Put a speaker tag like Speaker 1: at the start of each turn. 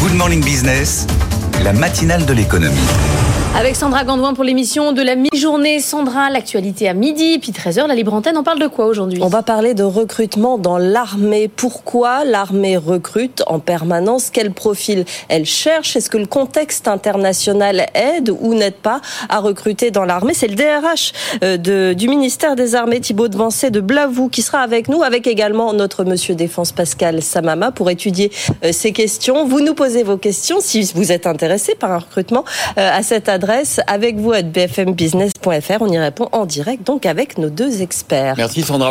Speaker 1: Good Morning Business, la matinale de l'économie.
Speaker 2: Avec Sandra Gandouin pour l'émission de la mi-journée. Sandra, l'actualité à midi, puis 13h, la libre antenne, on parle de quoi aujourd'hui?
Speaker 3: On va parler de recrutement dans l'armée. Pourquoi l'armée recrute en permanence? Quel profil elle cherche? Est-ce que le contexte international aide ou n'aide pas à recruter dans l'armée? C'est le DRH euh, de, du ministère des Armées, Thibaut Devancé de Blavou, qui sera avec nous, avec également notre monsieur défense Pascal Samama pour étudier euh, ces questions. Vous nous posez vos questions si vous êtes intéressé par un recrutement euh, à cette adresse avec vous à bfmbusiness.fr. On y répond en direct donc avec nos deux experts.
Speaker 4: Merci Sandra.